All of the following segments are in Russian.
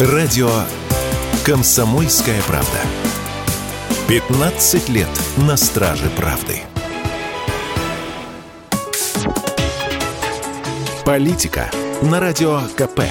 Радио «Комсомольская правда». 15 лет на страже правды. Политика на Радио КП.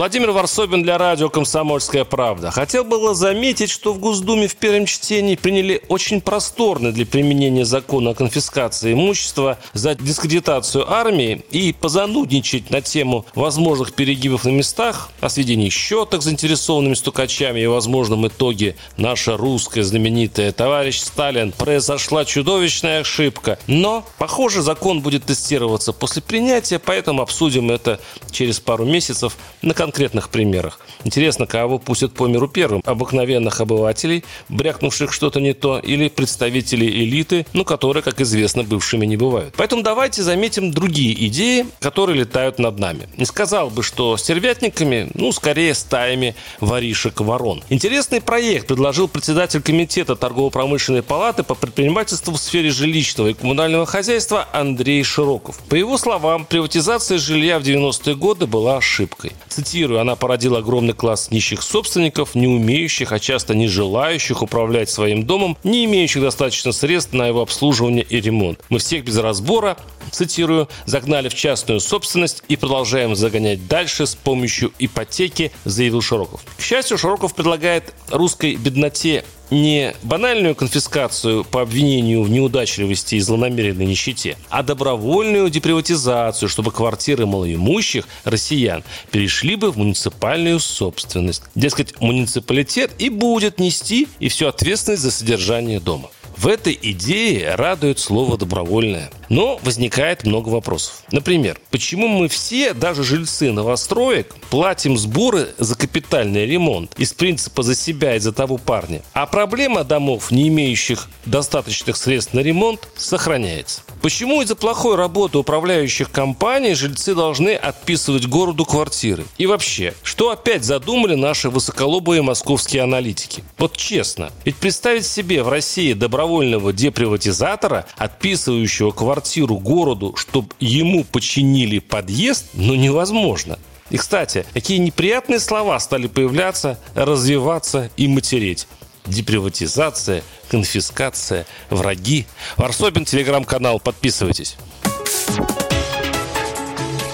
Владимир Варсобин для радио «Комсомольская правда». Хотел было заметить, что в Госдуме в первом чтении приняли очень просторный для применения закона о конфискации имущества за дискредитацию армии и позанудничать на тему возможных перегибов на местах, о сведении счеток с заинтересованными стукачами и возможном итоге наша русская знаменитая товарищ Сталин произошла чудовищная ошибка. Но, похоже, закон будет тестироваться после принятия, поэтому обсудим это через пару месяцев на конкретных примерах. Интересно, кого пустят по миру первым? Обыкновенных обывателей, брякнувших что-то не то, или представителей элиты, ну, которые, как известно, бывшими не бывают. Поэтому давайте заметим другие идеи, которые летают над нами. Не сказал бы, что стервятниками, ну, скорее стаями воришек-ворон. Интересный проект предложил председатель комитета торгово-промышленной палаты по предпринимательству в сфере жилищного и коммунального хозяйства Андрей Широков. По его словам, приватизация жилья в 90-е годы была ошибкой. Цитирую цитирую, она породила огромный класс нищих собственников, не умеющих, а часто не желающих управлять своим домом, не имеющих достаточно средств на его обслуживание и ремонт. Мы всех без разбора, цитирую, загнали в частную собственность и продолжаем загонять дальше с помощью ипотеки, заявил Широков. К счастью, Широков предлагает русской бедноте не банальную конфискацию по обвинению в неудачливости и злонамеренной нищете, а добровольную деприватизацию, чтобы квартиры малоимущих россиян перешли бы в муниципальную собственность. Дескать, муниципалитет и будет нести и всю ответственность за содержание дома. В этой идее радует слово «добровольное». Но возникает много вопросов. Например, почему мы все, даже жильцы новостроек, платим сборы за капитальный ремонт из принципа за себя и за того парня, а проблема домов, не имеющих достаточных средств на ремонт, сохраняется? Почему из-за плохой работы управляющих компаний жильцы должны отписывать городу квартиры? И вообще, что опять задумали наши высоколобые московские аналитики? Вот честно, ведь представить себе в России добровольного деприватизатора, отписывающего квартиру городу, чтобы ему починили подъезд, ну невозможно. И, кстати, какие неприятные слова стали появляться, развиваться и матереть деприватизация, конфискация, враги. Варсобин, телеграм-канал, подписывайтесь.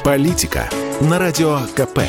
Политика на радио КП.